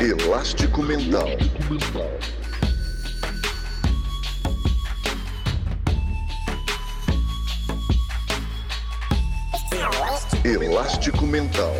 Elástico Mental. Elástico Mental.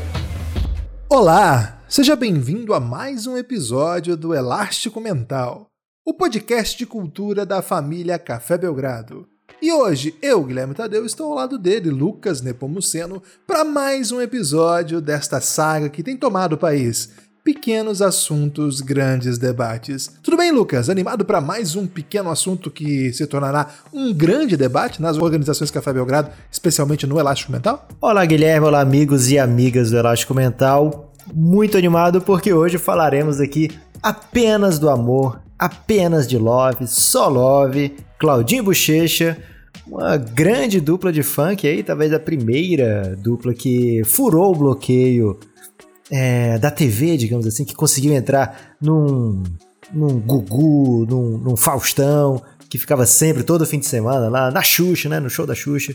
Olá, seja bem-vindo a mais um episódio do Elástico Mental, o podcast de cultura da família Café Belgrado. E hoje, eu, Guilherme Tadeu, estou ao lado dele, Lucas Nepomuceno, para mais um episódio desta saga que tem tomado o país. Pequenos assuntos, grandes debates. Tudo bem, Lucas? Animado para mais um pequeno assunto que se tornará um grande debate nas organizações Café Belgrado, especialmente no Elástico Mental? Olá, Guilherme, olá, amigos e amigas do Elástico Mental. Muito animado porque hoje falaremos aqui apenas do amor, apenas de love, só love, Claudinho Bochecha, uma grande dupla de funk aí, talvez a primeira dupla que furou o bloqueio é, da TV, digamos assim, que conseguiu entrar num, num Gugu, num, num Faustão, que ficava sempre, todo fim de semana, lá na Xuxa, né, no show da Xuxa,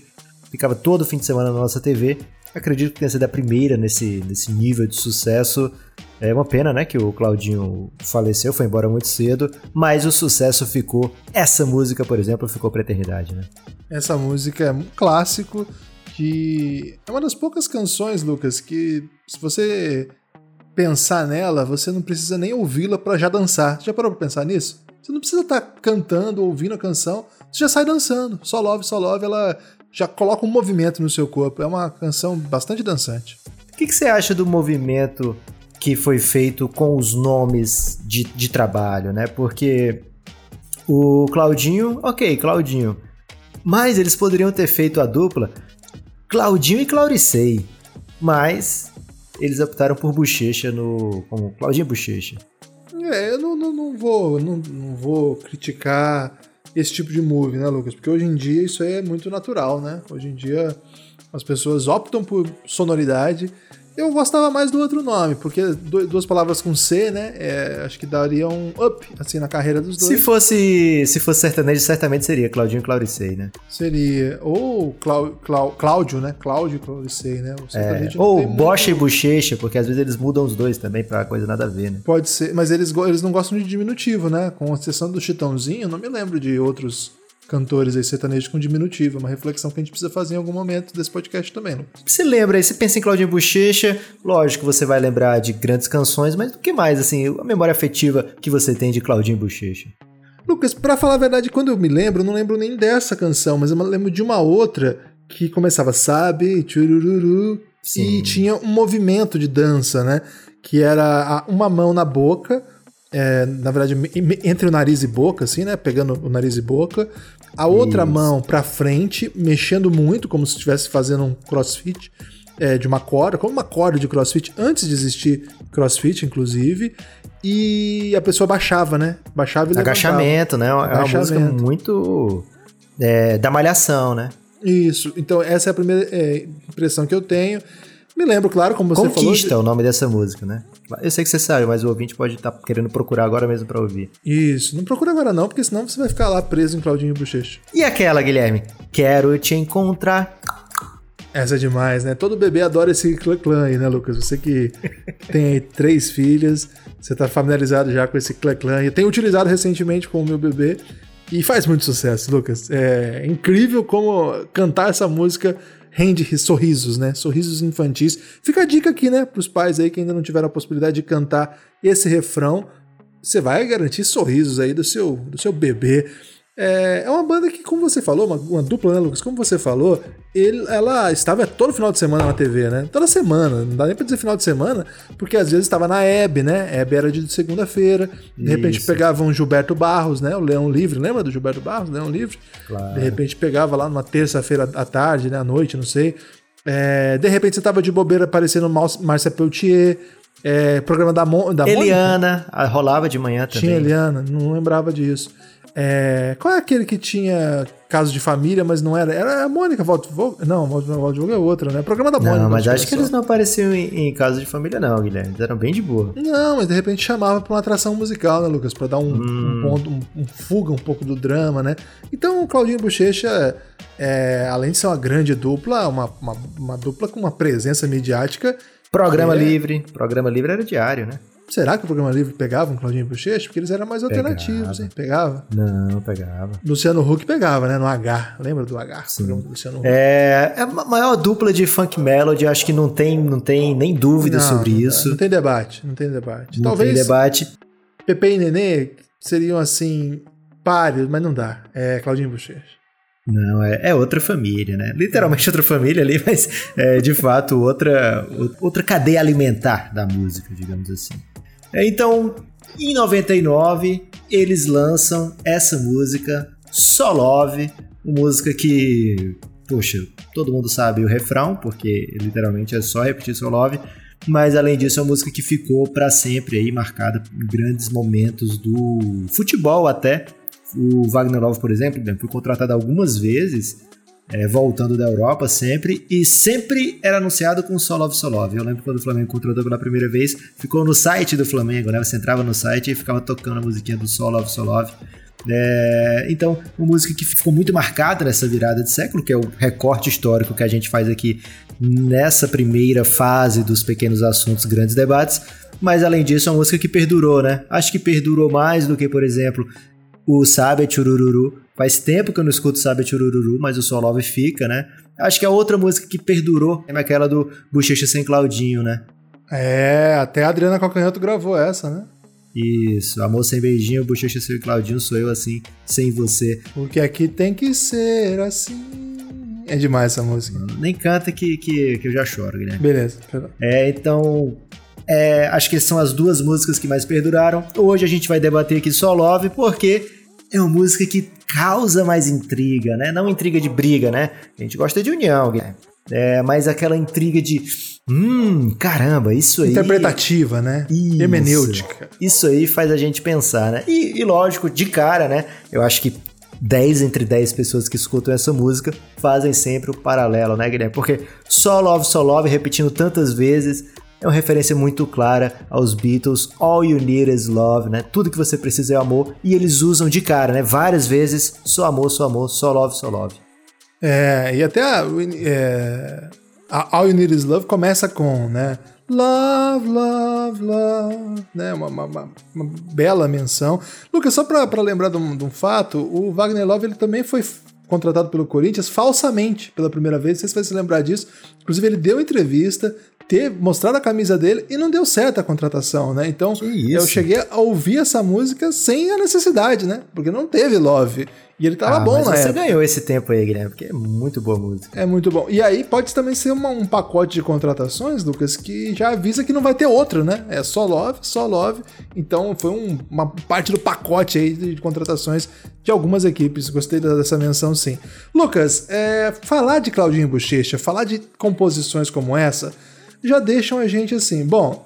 ficava todo fim de semana na nossa TV. Acredito que tenha sido a primeira nesse, nesse nível de sucesso. É uma pena, né, que o Claudinho faleceu, foi embora muito cedo, mas o sucesso ficou. Essa música, por exemplo, ficou pra eternidade, né? Essa música é um clássico que é uma das poucas canções, Lucas, que se você pensar nela, você não precisa nem ouvi-la para já dançar. Já parou pra pensar nisso? Você não precisa estar tá cantando, ouvindo a canção, você já sai dançando. Só Love, Só Love, ela já coloca um movimento no seu corpo. É uma canção bastante dançante. O que, que você acha do movimento que foi feito com os nomes de, de trabalho, né? Porque o Claudinho, ok, Claudinho. Mas eles poderiam ter feito a dupla Claudinho e Clauricei. Mas eles optaram por Bochecha no. como Claudinho Bochecha. É, eu não, não, não vou, não, não vou criticar esse tipo de move, né, Lucas? Porque hoje em dia isso aí é muito natural, né? Hoje em dia as pessoas optam por sonoridade eu gostava mais do outro nome, porque duas palavras com C, né? É, acho que daria um up, assim, na carreira dos dois. Se fosse, se fosse sertanejo, certamente seria Claudinho e Clauricei, né? Seria. Ou Clau, Clau, Cláudio, né? Cláudio e Clauricei, né? É. Ou Bocha e Bochecha, porque às vezes eles mudam os dois também pra coisa nada a ver, né? Pode ser, mas eles, eles não gostam de diminutivo, né? Com exceção do Chitãozinho, não me lembro de outros cantores aí sertanejos com diminutivo. É uma reflexão que a gente precisa fazer em algum momento desse podcast também, não? Você lembra aí, você pensa em Claudinho Bochecha, lógico, você vai lembrar de grandes canções, mas o que mais, assim, a memória afetiva que você tem de Claudinho Bochecha? Lucas, para falar a verdade, quando eu me lembro, eu não lembro nem dessa canção, mas eu me lembro de uma outra que começava, sabe, Sim. e tinha um movimento de dança, né? Que era uma mão na boca, é, na verdade, entre o nariz e boca, assim, né? Pegando o nariz e boca. A outra Isso. mão para frente, mexendo muito, como se estivesse fazendo um crossfit é, de uma corda, como uma corda de crossfit, antes de existir crossfit, inclusive. E a pessoa baixava, né? Baixava e Agachamento, né? É uma música muito é, da malhação, né? Isso. Então, essa é a primeira é, impressão que eu tenho. Me lembro, claro, como você Conquista falou. Conquista é o nome dessa música, né? Eu sei que você sabe, mas o ouvinte pode estar tá querendo procurar agora mesmo para ouvir. Isso, não procura agora não, porque senão você vai ficar lá preso em Claudinho Bochecha. E aquela, Guilherme? Quero te encontrar. Essa é demais, né? Todo bebê adora esse clã clã aí, né, Lucas? Você que tem aí três filhas, você tá familiarizado já com esse clã clã. Eu tenho utilizado recentemente com o meu bebê e faz muito sucesso, Lucas. É incrível como cantar essa música rende sorrisos, né? Sorrisos infantis. Fica a dica aqui, né, para os pais aí que ainda não tiveram a possibilidade de cantar esse refrão. Você vai garantir sorrisos aí do seu, do seu bebê. É, é uma banda que, como você falou, uma, uma, dupla, né, Lucas? Como você falou, ele, ela estava todo final de semana na TV, né? Toda semana, não dá nem pra dizer final de semana, porque às vezes estava na Hebe, né? Hebe era de segunda-feira, de repente pegava um Gilberto Barros, né? O Leão Livre, lembra do Gilberto Barros, Leão Livre? Claro. De repente pegava lá numa terça-feira à tarde, né? À noite, não sei. É, de repente você tava de bobeira aparecendo Márcia Peltier, é, programa da, Mo, da Eliana, Mônica. rolava de manhã também. Tinha Eliana, não lembrava disso. É, qual é aquele que tinha caso de família, mas não era? Era a Mônica Waldvogel. Não, Waldvogel é outra, né? Programa da Mônica. Não, mas acho que eles não apareciam em, em caso de família, não, Guilherme. Eles eram bem de boa. Não, mas de repente chamava pra uma atração musical, né, Lucas? Pra dar um, hum. um ponto, um, um, fuga um pouco do drama, né? Então o Claudinho Bochecha, é, além de ser uma grande dupla, uma, uma, uma dupla com uma presença midiática. Programa é... livre. Programa livre era diário, né? Será que o programa livre pegava um Claudinho Bochecha? Porque eles eram mais Pegava. alternativos, hein? Pegava. Não, pegava. Luciano Huck pegava, né? No H. Lembra do H? Sim. Do Luciano Huck. É, é a maior dupla de funk melody, acho que não tem, não tem nem dúvida Não, sobre não isso. Não tem debate. Não tem debate. Não Talvez tem debate. Pepe e Nenê seriam assim, páreos, mas não dá. É Claudinho Bochecha. Não, é, é outra família, né? Literalmente outra família ali, mas é de fato outra, outra cadeia alimentar da música, digamos assim. É, Então, em 99, eles lançam essa música, So Love, uma música que, poxa, todo mundo sabe o refrão, porque literalmente é só repetir So Love, mas além disso é uma música que ficou para sempre aí marcada em grandes momentos do futebol até. O Wagner Love, por exemplo, né, foi contratado algumas vezes, é, voltando da Europa sempre, e sempre era anunciado com So Love, So Love. Eu lembro quando o Flamengo contratou pela primeira vez, ficou no site do Flamengo, né? Você entrava no site e ficava tocando a musiquinha do So Love, So Love. É, então, uma música que ficou muito marcada nessa virada de século, que é o recorte histórico que a gente faz aqui nessa primeira fase dos pequenos assuntos, grandes debates. Mas além disso, é uma música que perdurou, né? Acho que perdurou mais do que, por exemplo, o Sabe Churururu. Faz tempo que eu não escuto Sabe Churururu, mas o So Love fica, né? Acho que a outra música que perdurou é aquela do Bochecha Sem Claudinho, né? É, até a Adriana Calcanhoto gravou essa, né? Isso, Amor Sem Beijinho, Bochecha Sem Claudinho, sou eu assim, sem você. Porque aqui tem que ser assim. É demais essa música. Nem canta que, que, que eu já choro, Guilherme. Beleza. É, então, é, acho que são as duas músicas que mais perduraram. Hoje a gente vai debater aqui só Love, porque é uma música que causa mais intriga, né? Não intriga de briga, né? A gente gosta de união, Guilherme. É, mas aquela intriga de. Hum, caramba, isso aí. Interpretativa, né? Isso. Hermenêutica. Isso aí faz a gente pensar, né? E, e lógico, de cara, né? Eu acho que 10 entre 10 pessoas que escutam essa música fazem sempre o paralelo, né, Guilherme? Porque só Love, só Love, repetindo tantas vezes, é uma referência muito clara aos Beatles, All You Need Is Love, né? Tudo que você precisa é amor, e eles usam de cara, né? Várias vezes, só amor, só amor, só love, só love. É, e até a, é, a All You Need Is Love começa com, né? Love, love, love, né? Uma, uma, uma- uma bela menção. Lucas, só pra lembrar de um, de um fato, o Wagner Love ele também foi contratado pelo Corinthians falsamente pela primeira vez, não sei se vai se lembrar disso. Inclusive, ele deu entrevista, ter mostrado a camisa dele e não deu certo a contratação, né? Então, eu cheguei a ouvir essa música sem a necessidade, né? Porque não teve Love. E ele tava Ah, bom mas na você época. ganhou esse tempo aí, Guilherme, porque é muito boa música. É muito bom. E aí pode também ser uma- um pacote de contratações, Lucas, que já avisa que não vai ter outro, né? É só Love, só Love. Então foi um- uma parte do pacote aí de contratações de algumas equipes. Gostei dessa menção, sim. Lucas, é, falar de Claudinho Bochecha, falar de composições como essa, já deixam a gente assim, bom,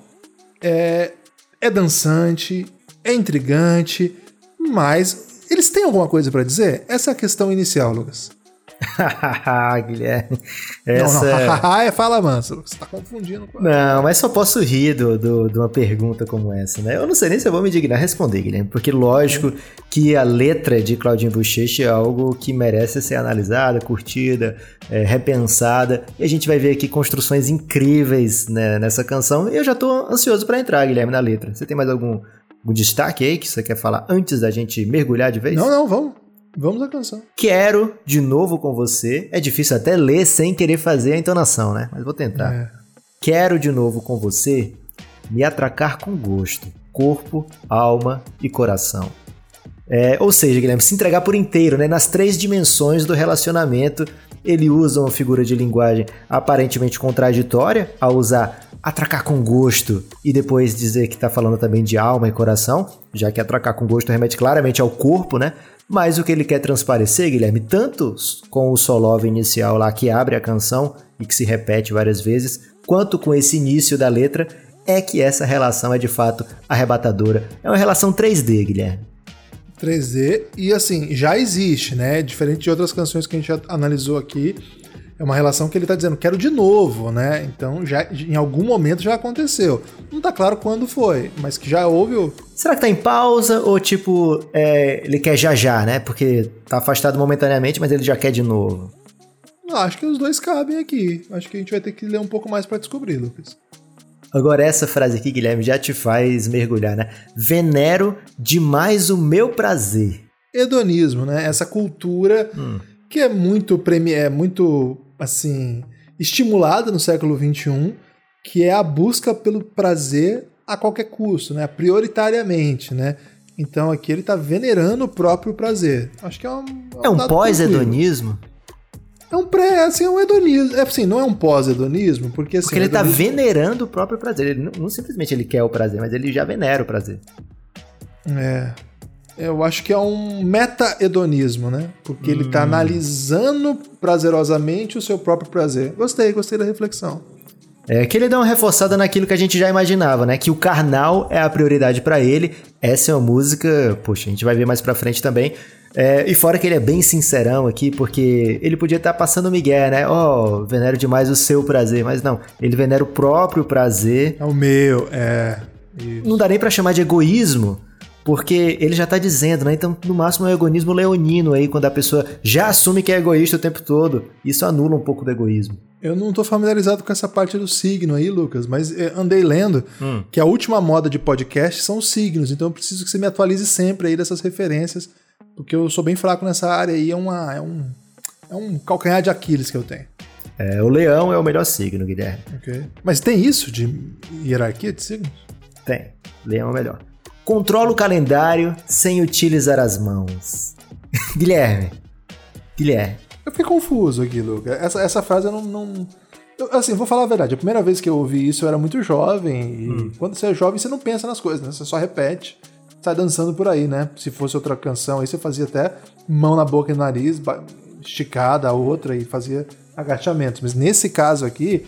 é, é dançante, é intrigante, mas eles têm alguma coisa pra dizer? Essa é a questão inicial, Lucas. Guilherme. Não, Essa... não, é fala manso. Você tá confundindo com Não, mas só posso rir do, do- de uma pergunta como essa, né? Eu não sei nem se eu vou me dignar a responder, Guilherme, porque lógico que a letra de Claudinho Bochecha é algo que merece ser analisada, curtida, é, repensada, e a gente vai ver aqui construções incríveis né, nessa canção, e eu já tô ansioso pra entrar, Guilherme, na letra. Você tem mais algum, algum destaque aí que você quer falar antes da gente mergulhar de vez? Não, não, vamos. Vamos à canção. Quero de novo com você. É difícil até ler sem querer fazer a entonação, né? Mas vou tentar. É. Quero de novo com você me atracar com gosto, corpo, alma e coração. É, ou seja, Guilherme, se entregar por inteiro, né? Nas três dimensões do relacionamento, ele usa uma figura de linguagem aparentemente contraditória ao usar atracar com gosto e depois dizer que está falando também de alma e coração, já que atracar com gosto remete claramente ao corpo, né? Mas o que ele quer transparecer, Guilherme, tanto com o solove inicial lá que abre a canção e que se repete várias vezes, quanto com esse início da letra, é que essa relação é de fato arrebatadora. É uma relação 3D, Guilherme. 3D. E assim, já existe, né? Diferente de outras canções que a gente já analisou aqui. É uma relação que ele tá dizendo, quero de novo, né? Então, já em algum momento já aconteceu. Não tá claro quando foi, mas que já houve. o- Será que tá em pausa ou tipo, é, ele quer já já, né? Porque tá afastado momentaneamente, mas ele já quer de novo. Acho que os dois cabem aqui. Acho que a gente vai ter que ler um pouco mais pra descobrir, Lucas. Agora, essa frase aqui, Guilherme, já te faz mergulhar, né? Venero demais o meu prazer. Hedonismo, né? Essa cultura Hum. que é muito, premi é muito assim, estimulada no século XXI, que é a busca pelo prazer a qualquer custo, né? Prioritariamente, né? Então aqui ele tá venerando o próprio prazer. Acho que é um. É um dado tranquilo. pós-hedonismo? É um pré, assim, é um hedonismo. É assim, não é um pós-hedonismo, porque assim. Porque ele tá hedonismo- venerando o próprio prazer. Ele não, não simplesmente ele quer o prazer, mas ele já venera o prazer. É. Eu acho que é um meta-hedonismo, né? Porque ele tá analisando prazerosamente o seu próprio prazer. Gostei, gostei da reflexão. É que ele dá uma reforçada naquilo que a gente já imaginava, né? Que o carnal é a prioridade pra ele. Essa é uma música, poxa, a gente vai ver mais pra frente também. É, e fora que ele é bem sincerão aqui, porque ele podia estar passando migué, né? Ó, venero demais o seu prazer, mas não, ele venera o próprio prazer. É o meu, é. Isso. Não dá nem pra chamar de egoísmo, porque ele já tá dizendo, né? Então, no máximo é um egoísmo leonino aí, quando a pessoa já assume que é egoísta o tempo todo. Isso anula um pouco do egoísmo. Eu não tô familiarizado com essa parte do signo aí, Lucas, mas eh, andei lendo Hum. que a última moda de podcast são os signos, então eu preciso que você me atualize sempre aí dessas referências, porque eu sou bem fraco nessa área aí, é, uma, é, um, é um calcanhar de Aquiles que eu tenho. É, o leão é o melhor signo, Guilherme. ok? Mas tem isso de hierarquia de signos? Tem. Leão é o melhor. Controla o calendário sem utilizar as mãos. Guilherme. Guilherme. Eu fiquei confuso aqui, Lucas. Essa, essa frase eu não. não... eu, assim, vou falar a verdade. A primeira vez que eu ouvi isso eu era muito jovem. E quando você é jovem, você não pensa nas coisas, né? Você só repete, sai dançando por aí, né? Se fosse outra canção, aí você fazia até mão na boca e no nariz, esticada a outra e fazia agachamentos. Mas nesse caso aqui,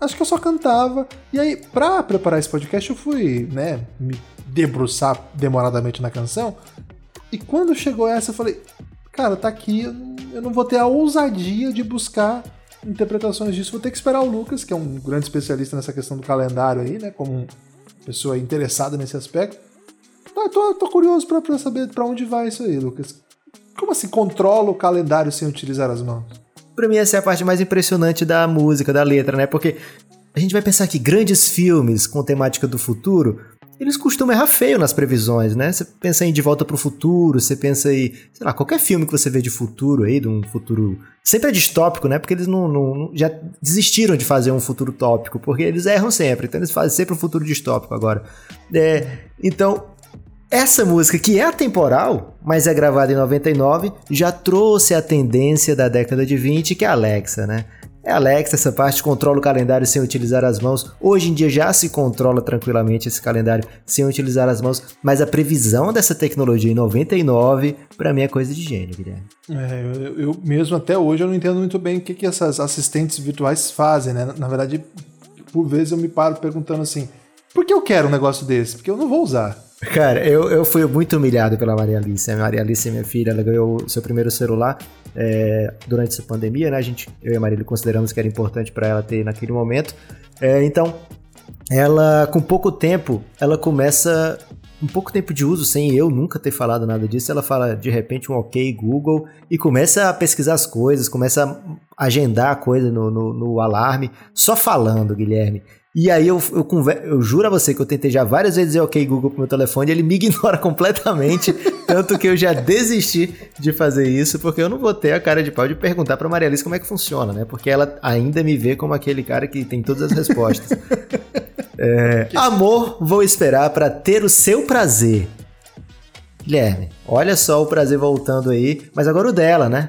acho que eu só cantava. E aí, pra preparar esse podcast, eu fui, né, me debruçar demoradamente na canção. E quando chegou essa, eu falei, cara, tá aqui, eu não, vou ter a ousadia de buscar interpretações disso. Vou ter que esperar o Lucas, que é um grande especialista nessa questão do calendário aí, né? Como pessoa interessada nesse aspecto. Eu tô, tô curioso pra saber pra onde vai isso aí, Lucas. Como assim controla o calendário sem utilizar as mãos? Pra mim, essa é a parte mais impressionante da música, da letra, né? Porque a gente vai pensar que grandes filmes com temática do futuro, eles costumam errar feio nas previsões, né? Você pensa em De Volta pro Futuro, você pensa em, sei lá, qualquer filme que você vê de futuro aí, de um futuro. Sempre é distópico, né? Porque eles não- não- já desistiram de fazer um futuro tópico, porque eles erram sempre, então eles fazem sempre um futuro distópico agora. É, então, essa música, que é atemporal, mas é gravada em 99, já trouxe a tendência da década de 20, que é a Alexa, né? É Alexa, essa parte controla o calendário sem utilizar as mãos. Hoje em dia já se controla tranquilamente esse calendário sem utilizar as mãos, mas a previsão dessa tecnologia em 99, pra mim é coisa de gênio, Guilherme. É, eu, eu mesmo até hoje eu não entendo muito bem o que, que essas assistentes virtuais fazem, né? Na verdade, por vezes eu me paro perguntando assim, por que eu quero um negócio desse? Porque eu não vou usar. Cara, eu, eu fui muito humilhado pela Maria Alice. A Maria Alice, minha filha, ela ganhou o seu primeiro celular é, durante essa pandemia, né? A gente, eu e a Marília consideramos que era importante para ela ter naquele momento. É, então, ela, com pouco tempo, ela começa. Com pouco tempo de uso, sem eu nunca ter falado nada disso, ela fala de repente um ok Google e começa a pesquisar as coisas, começa a agendar a coisa no, no, no alarme, só falando, Guilherme. E aí eu, eu, conver... eu juro a você que eu tentei já várias vezes dizer ok Google pro meu telefone e ele me ignora completamente, tanto que eu já desisti de fazer isso, porque eu não vou ter a cara de pau de perguntar pra Maria Alice como é que funciona, né? Porque ela ainda me vê como aquele cara que tem todas as respostas. É, amor, vou esperar pra ter o seu prazer. Guilherme, olha só o prazer voltando aí, mas agora o dela, né?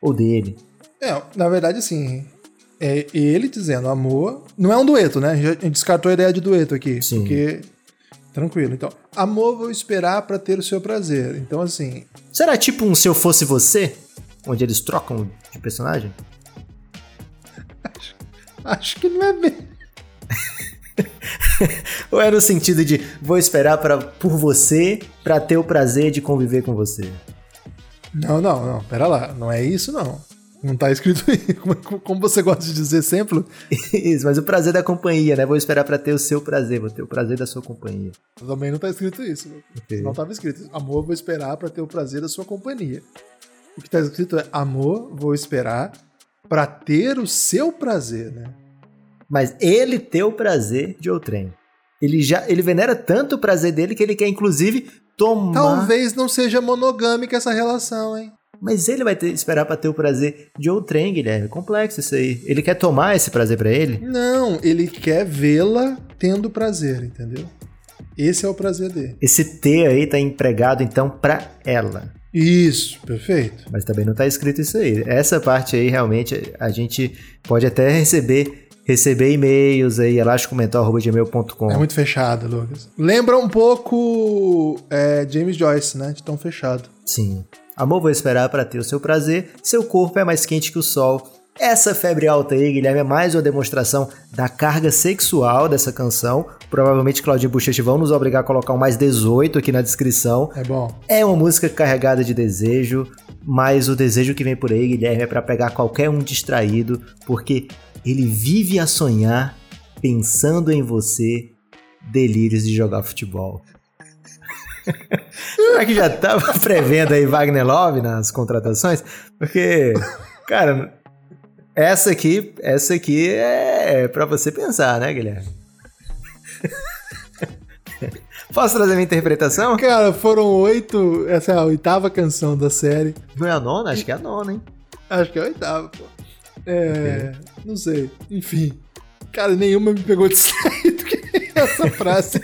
Ou dele. É, na verdade, assim, é ele dizendo amor. Não é um dueto, né? A gente, descartou a ideia de dueto aqui. Sim. Porque. Tranquilo. Então, amor, vou esperar pra ter o seu prazer. Então, assim. Será tipo um Se Eu Fosse Você? Onde eles trocam de personagem? Acho que não é bem. Ou é no sentido de vou esperar pra, por você pra ter o prazer de conviver com você? Não, não, não. Pera lá. Não é isso, não. Não tá escrito aí. Como, como você gosta de dizer sempre, Isso, mas o prazer da companhia, né? Vou esperar pra ter o seu prazer, vou ter o prazer da sua companhia. também não tá escrito isso. Ok. Não tava escrito. Amor, vou esperar pra ter o prazer da sua companhia. O que tá escrito é amor, vou esperar pra ter o seu prazer, né? mas ele ter o prazer de outrem. Ele já ele venera tanto o prazer dele que ele quer inclusive tomar. Talvez não seja monogâmica essa relação, hein? Mas ele vai ter, esperar para ter o prazer de outrem, Guilherme. Complexo isso aí. Ele quer tomar esse prazer para ele? Não, ele quer vê-la tendo prazer, entendeu? Esse é o prazer dele. Esse T aí tá empregado então para ela. Isso, perfeito. Mas também não tá escrito isso aí. Essa parte aí realmente a gente pode até receber receber e-mails aí, elásticomental.gmail.com. É muito fechado, Lucas. Lembra um pouco é, James Joyce, né? De tão fechado. Sim. Amor, vou esperar para ter o seu prazer. Seu corpo é mais quente que o sol. Essa febre alta aí, Guilherme, é mais uma demonstração da carga sexual dessa canção. Provavelmente Claudinho Bochecha vão nos obrigar a colocar um mais 18 aqui na descrição. É bom. É uma música carregada de desejo, mas o desejo que vem por aí, Guilherme, é para pegar qualquer um distraído, porque ele vive a sonhar pensando em você, delírios de jogar futebol. Será que já tava prevendo aí Wagner Love nas contratações? Porque, cara, essa aqui, essa aqui é para você pensar, né, Guilherme? Posso trazer minha interpretação? Cara, foram oito. Essa é a oitava canção da série. Não é a nona? Acho que é a nona, hein? Acho que é a oitava, pô. É. Okay. Não sei. Enfim. Cara, nenhuma me pegou de saído que essa frase.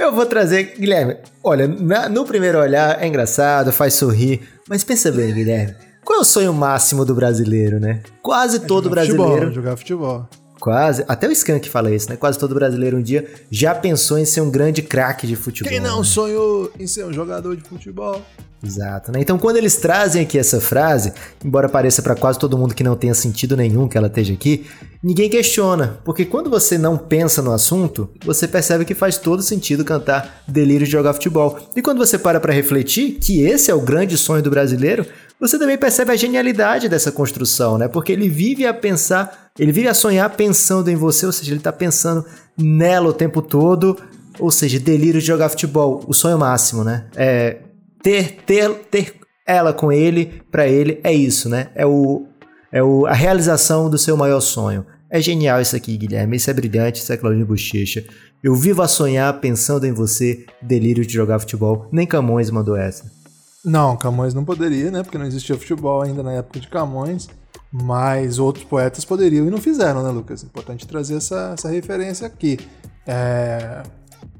Eu vou trazer, Guilherme. Olha, na, no primeiro olhar é engraçado, faz sorrir, mas pensa bem, Guilherme. Qual é o sonho máximo do brasileiro, né? Quase é todo brasileiro. Futebol, jogar futebol. Quase. Até o Skank fala isso, né? Quase todo brasileiro um dia já pensou em ser um grande craque de futebol. Quem não né? sonhou em ser um jogador de futebol? Exato, né? Então, quando eles trazem aqui essa frase, embora pareça para quase todo mundo que não tenha sentido nenhum que ela esteja aqui, ninguém questiona, porque quando você não pensa no assunto, você percebe que faz todo sentido cantar Delírio de jogar futebol. E quando você para para refletir que esse é o grande sonho do brasileiro, você também percebe a genialidade dessa construção, né? Porque ele vive a pensar, ele vive a sonhar pensando em você, ou seja, ele tá pensando nela o tempo todo, ou seja, delírio de jogar futebol, o sonho máximo, né? É ter ter ter ela com ele, para ele é isso, né? É o é o, a realização do seu maior sonho. É genial isso aqui, Guilherme. Isso é brilhante, isso é Claudinho Bochecha. Eu vivo a sonhar pensando em você, delírio de jogar futebol. Nem Camões mandou essa. Não, Camões não poderia, né? Porque não existia futebol ainda na época de Camões. Mas outros poetas poderiam e não fizeram, né, Lucas? Importante trazer essa, essa referência aqui. É...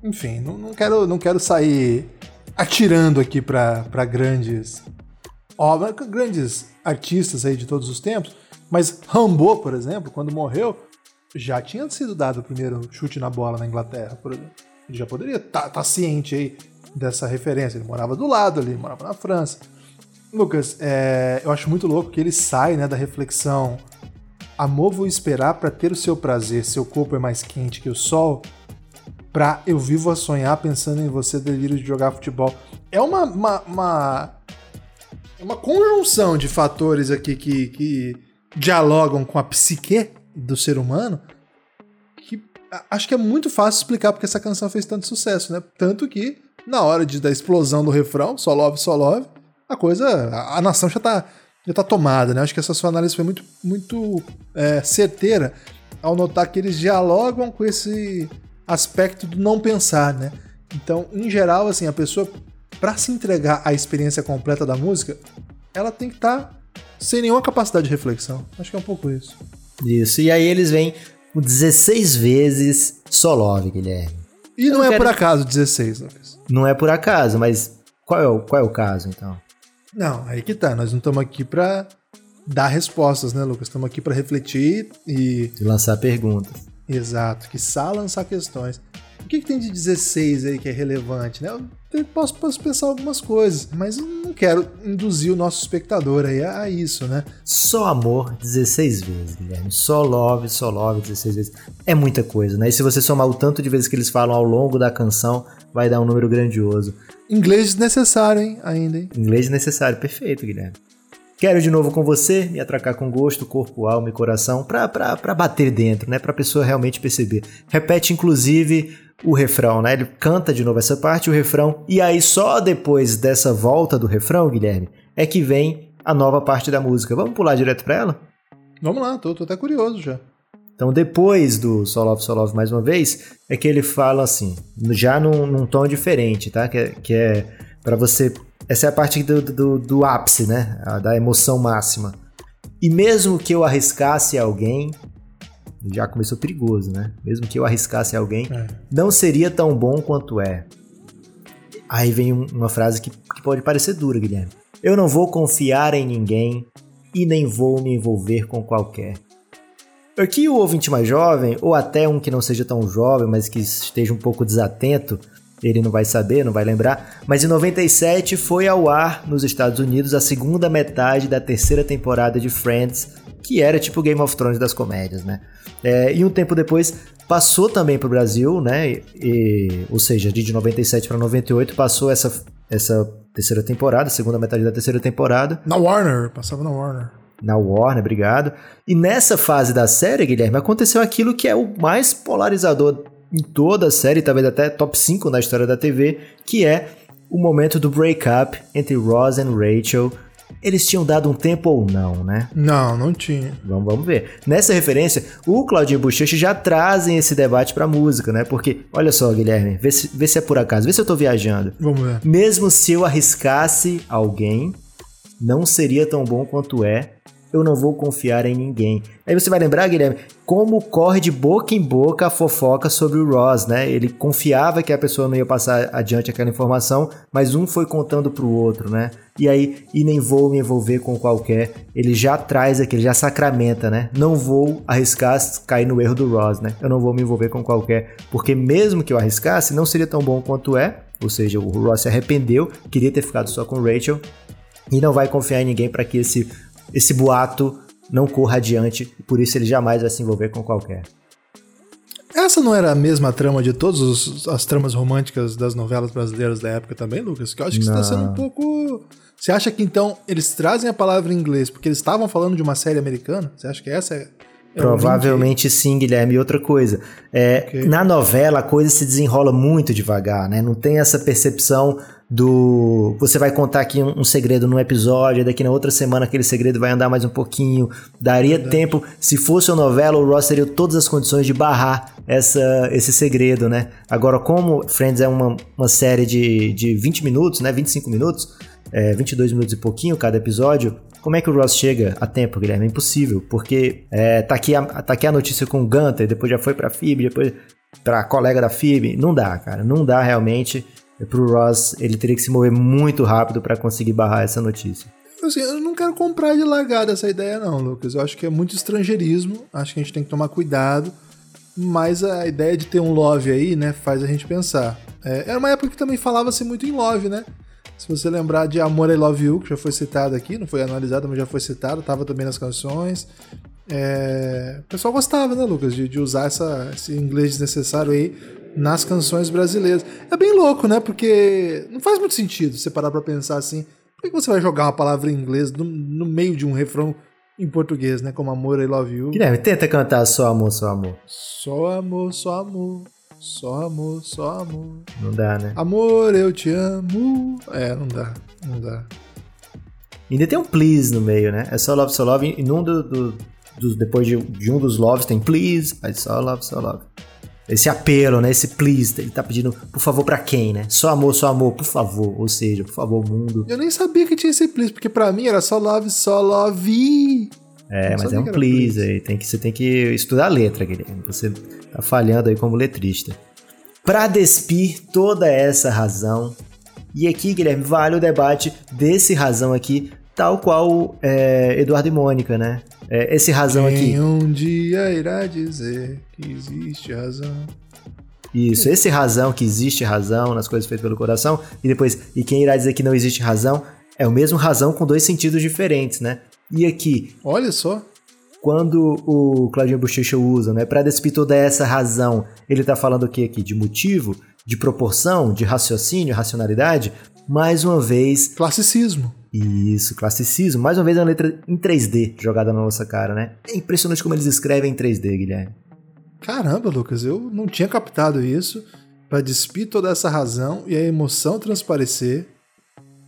Enfim, não, não, quero, não quero sair atirando aqui para grandes obras, grandes artistas aí de todos os tempos, mas Rambo, por exemplo, quando morreu, já tinha sido dado o primeiro chute na bola na Inglaterra, por exemplo. Ele já poderia estar tá, tá ciente aí dessa referência. Ele morava do lado ali, morava na França. Lucas, é, eu acho muito louco que ele sai né, da reflexão. Amor vou esperar para ter o seu prazer, seu corpo é mais quente que o sol. Pra eu vivo a sonhar pensando em você, delírio de jogar futebol. É uma, uma, uma, uma conjunção de fatores aqui que, que dialogam com a psique do ser humano que acho que é muito fácil explicar porque essa canção fez tanto sucesso, né? Tanto que na hora de, da explosão do refrão, só love, só love, a coisa, a, a, nação já tá, já tá tomada, né? Acho que essa sua análise foi muito, muito é, certeira ao notar que eles dialogam com esse aspecto do não pensar, né? Então, em geral, assim, a pessoa, para se entregar à experiência completa da música, ela tem que estar tá sem nenhuma capacidade de reflexão. Acho que é um pouco isso. Isso, e aí eles vêm 16 vezes só love, Guilherme. E não, não é quero... por acaso 16, Lucas. Não é por acaso, mas qual é o, qual é o caso, então? Não, aí que tá. Nós não estamos aqui pra dar respostas, né, Lucas? Estamos aqui para refletir e. E lançar perguntas. Exato, que só lançar questões. O que, que, tem de 16 aí que é relevante, né? Eu posso, posso pensar algumas coisas, mas eu não quero induzir o nosso espectador aí a, a isso, né? Só amor 16 vezes, Guilherme. Só love, só love 16 vezes. É muita coisa, né? E se você somar o tanto de vezes que eles falam ao longo da canção, vai dar um número grandioso. Inglês desnecessário, hein? Ainda, hein? Inglês desnecessário, perfeito, Guilherme. Quero de novo com você, me atracar com gosto, corpo, alma e coração, pra, pra, pra bater dentro, né? Pra pessoa realmente perceber. Repete, inclusive, o refrão, né? Ele canta de novo essa parte, o refrão, e aí só depois dessa volta do refrão, Guilherme, é que vem a nova parte da música. Vamos pular direto pra ela? Vamos lá, tô, tô até curioso já. Então, depois do Solov Solov mais uma vez, é que ele fala assim, já num, num tom diferente, tá? Que é, que é para você. Essa é a parte do, do, do ápice, né? Da emoção máxima. E mesmo que eu arriscasse alguém, já começou perigoso, né? Mesmo que eu arriscasse alguém, é. não seria tão bom quanto é. Aí vem uma frase que, que pode parecer dura, Guilherme. Eu não vou confiar em ninguém e nem vou me envolver com qualquer. Aqui o ouvinte mais jovem, ou até um que não seja tão jovem, mas que esteja um pouco desatento, ele não vai saber, não vai lembrar, mas em 97 foi ao ar nos Estados Unidos a segunda metade da terceira temporada de Friends, que era tipo Game of Thrones das comédias, né? É, e um tempo depois passou também para o Brasil, né? E, ou seja, de 97 para 98 passou essa, essa terceira temporada, segunda metade da terceira temporada. Na Warner, passava na Warner na Warner, obrigado. E nessa fase da série, Guilherme, aconteceu aquilo que é o mais polarizador em toda a série, talvez até top 5 na história da TV, que é o momento do breakup entre Ross e Rachel. Eles tinham dado um tempo ou não, né? Não, não tinha. Vamos, vamos ver. Nessa referência, o Claudinho Bochecha já trazem esse debate pra música, né? Porque, olha só, Guilherme, vê se, vê se é por acaso, vê se eu tô viajando. Vamos ver. Mesmo se eu arriscasse alguém, não seria tão bom quanto é eu não vou confiar em ninguém. Aí você vai lembrar, Guilherme, como corre de boca em boca a fofoca sobre o Ross, né? Ele confiava que a pessoa não ia passar adiante aquela informação, mas um foi contando pro outro, né? E aí, e nem vou me envolver com qualquer. Ele já traz aquele, já sacramenta, né? Não vou arriscar cair no erro do Ross, né? Eu não vou me envolver com qualquer, porque mesmo que eu arriscasse, não seria tão bom quanto é. Ou seja, o Ross se arrependeu, queria ter ficado só com Rachel e não vai confiar em ninguém para que esse esse boato não corra adiante, por isso ele jamais vai se envolver com qualquer. Essa não era a mesma trama de todas as tramas românticas das novelas brasileiras da época também, Lucas? Que eu acho que está sendo um pouco. Você acha que então eles trazem a palavra em inglês porque eles estavam falando de uma série americana? Você acha que essa é. é Provavelmente sim, Guilherme. E outra coisa, é, okay. na novela a coisa se desenrola muito devagar, né? Não tem essa percepção do você vai contar aqui um, um, segredo num episódio, daqui na outra semana aquele segredo vai andar mais um pouquinho. Daria Verdade. tempo, se fosse uma novela, o Ross teria todas as condições de barrar essa, esse segredo, né? Agora, como Friends é uma, uma série de, de 20 minutos, né? 25 minutos, é, 22 minutos e pouquinho cada episódio, como é que o Ross chega a tempo, Guilherme? É impossível, porque é, tá, aqui a, tá aqui a notícia com o Gunter, depois já foi pra FIB, depois pra colega da FIB. Não dá, cara, não dá realmente pro Ross, ele teria que se mover muito rápido para conseguir barrar essa notícia. Assim, eu não quero comprar de largada essa ideia não, Lucas. Eu acho que é muito estrangeirismo, acho que a gente tem que tomar cuidado, mas a ideia de ter um love aí, né, faz a gente pensar. É, era uma época que também falava-se muito em love, né? Se você lembrar de Amor I Love You, que já foi citado aqui, não foi analisado, mas já foi citado, tava também nas canções. É... O pessoal gostava, né, Lucas, de, de usar essa, esse inglês desnecessário aí nas canções brasileiras. É bem louco, né? Porque não faz muito sentido você parar pra pensar assim. Por que você vai jogar uma palavra em inglês no, no meio de um refrão em português, né? Como amor, I love you. Guilherme, tenta cantar só amor, só amor. Só amor, só amor. Só amor, só amor. Não dá, né? Amor, eu te amo. É, não dá. Não dá. Ainda tem um please no meio, né? É só love, só love. E num do, do, do depois de, de, um dos loves tem please. Aí só love, só love esse apelo, né? Esse please. Ele tá pedindo, por favor, para quem, né? Só amor, só amor, por favor. Ou seja, por favor, mundo. Eu nem sabia que tinha esse please, porque para mim era só love, só love. É, mas é um please, please, aí. Tem que, você tem que estudar a letra, Guilherme. Você tá falhando aí como letrista. Para despir toda essa razão, e aqui, Guilherme, vale o debate desse razão aqui, tal qual é, Eduardo e Mônica, né? É, esse razão Quem aqui. um dia irá dizer que existe razão. Isso, esse razão que existe razão nas coisas feitas pelo coração, e depois, e quem irá dizer que não existe razão, é o mesmo razão com dois sentidos diferentes, né? E aqui. Olha só. Quando o Claudinho Bochecha usa, né, para despir toda essa razão, ele tá falando o que aqui? De motivo, de proporção, de raciocínio, racionalidade? Mais uma vez. Classicismo. Isso, classicismo. Mais uma vez uma letra em 3D jogada na nossa cara, né? É impressionante como eles escrevem em 3D, Guilherme. Caramba, Lucas, eu não tinha captado isso. Para despir toda essa razão e a emoção transparecer.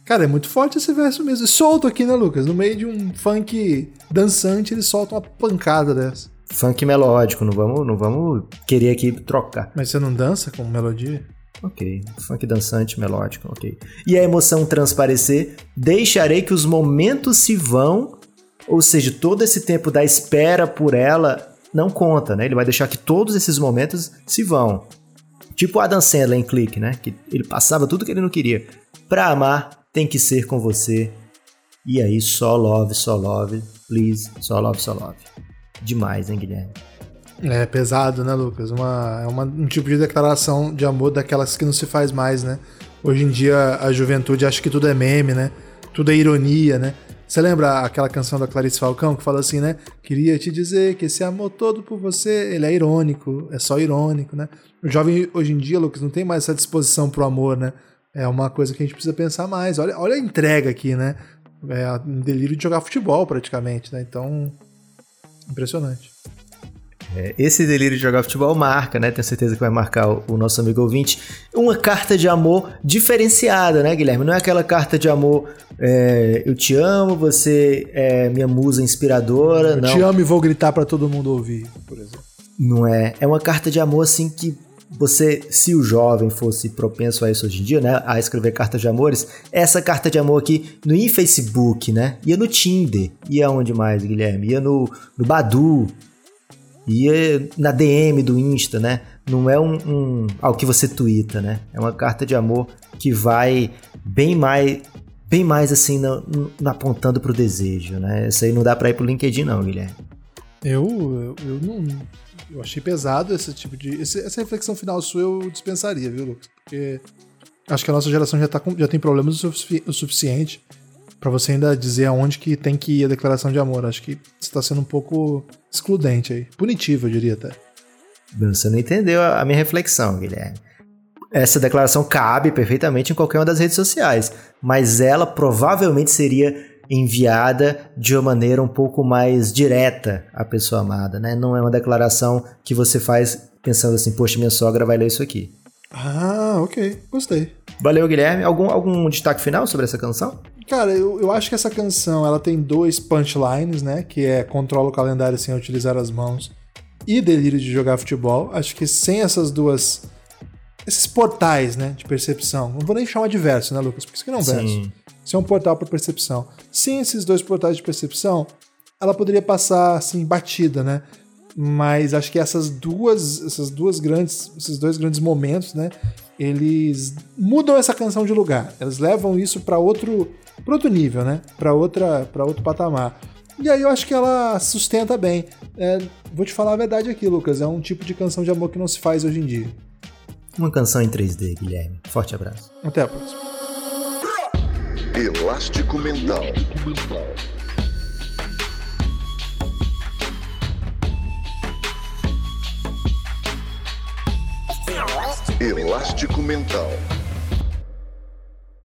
Cara, é muito forte esse verso mesmo. Solto aqui, né, Lucas? No meio de um funk dançante, ele solta uma pancada dessa. funk melódico, não vamos, não vamos querer aqui trocar. Mas você não dança com melodia? Ok, funk dançante melódico, ok. E a emoção transparecer, deixarei que os momentos se vão, ou seja, todo esse tempo da espera por ela não conta, né? Ele vai deixar que todos esses momentos se vão. Tipo Adam Sandler em Clique, né? Que ele passava tudo que ele não queria. Pra amar, tem que ser com você. E aí, só love, só love, please, só love, só love. Demais, hein, Guilherme? É pesado, né, Lucas? Uma, é uma, um tipo de declaração de amor daquelas que não se faz mais, né? Hoje em dia a juventude acha que tudo é meme, né? Tudo é ironia, né? Você lembra aquela canção da Clarice Falcão que fala assim, né? Queria te dizer que esse amor todo por você, ele é irônico, é só irônico, né? O jovem hoje em dia, Lucas, não tem mais essa disposição pro amor, né? É uma coisa que a gente precisa pensar mais. Olha, olha a entrega aqui, né? É um delírio de jogar futebol praticamente, né? Então, impressionante. É, esse delírio de jogar futebol marca, né? Tenho certeza que vai marcar o, nosso amigo ouvinte. Uma carta de amor diferenciada, né, Guilherme? Não é aquela carta de amor, é, eu te amo, você é minha musa inspiradora. Eu não. te amo e vou gritar para todo mundo ouvir, por exemplo. Não é. É uma carta de amor, assim, que você, se o jovem fosse propenso a isso hoje em dia, né, a escrever cartas de amores, essa carta de amor aqui no Facebook, né, ia no Tinder, ia onde mais, Guilherme? Ia no, no Badu, ia na DM do Insta, né? Não é um, um algo que você twitta, né? É uma carta de amor que vai bem mais bem mais assim na, na apontando pro desejo, né? Isso aí não dá para ir pro LinkedIn não, Guilherme. Eu, eu, eu não eu achei pesado esse tipo de. Esse, essa reflexão final sua eu dispensaria, viu, Lucas? Porque acho que a nossa geração já, tá com, já tem problemas o, sufici o suficiente para você ainda dizer aonde que tem que ir a declaração de amor. Acho que você tá sendo um pouco excludente aí. Punitivo, eu diria até. Você não entendeu a minha reflexão, Guilherme. Essa declaração cabe perfeitamente em qualquer uma das redes sociais, mas ela provavelmente seria enviada de uma maneira um pouco mais direta à pessoa amada, né? Não é uma declaração que você faz pensando assim, poxa, minha sogra vai ler isso aqui. Ah, ok. Gostei. Valeu, Guilherme. Algum, algum destaque final sobre essa canção? Cara, eu, eu acho que essa canção ela tem dois punchlines, né? Que é controla o calendário sem utilizar as mãos e delírio de jogar futebol. Acho que sem essas duas. Esses portais, né? De percepção. Não vou nem chamar de verso, né, Lucas? Porque isso aqui não é um Sim. verso. Isso é um portal para percepção. Sem esses dois portais de percepção, ela poderia passar assim batida, né? Mas acho que essas duas, essas duas grandes, esses dois grandes momentos, né? Eles mudam essa canção de lugar. Eles levam isso para outro, pra outro nível, né? Para outra, para outro patamar. E aí eu acho que ela sustenta bem. É, vou te falar a verdade aqui, Lucas. É um tipo de canção de amor que não se faz hoje em dia. Uma canção em 3D, Guilherme. Forte abraço. Até a próxima. Elástico Mental. Elástico Mental.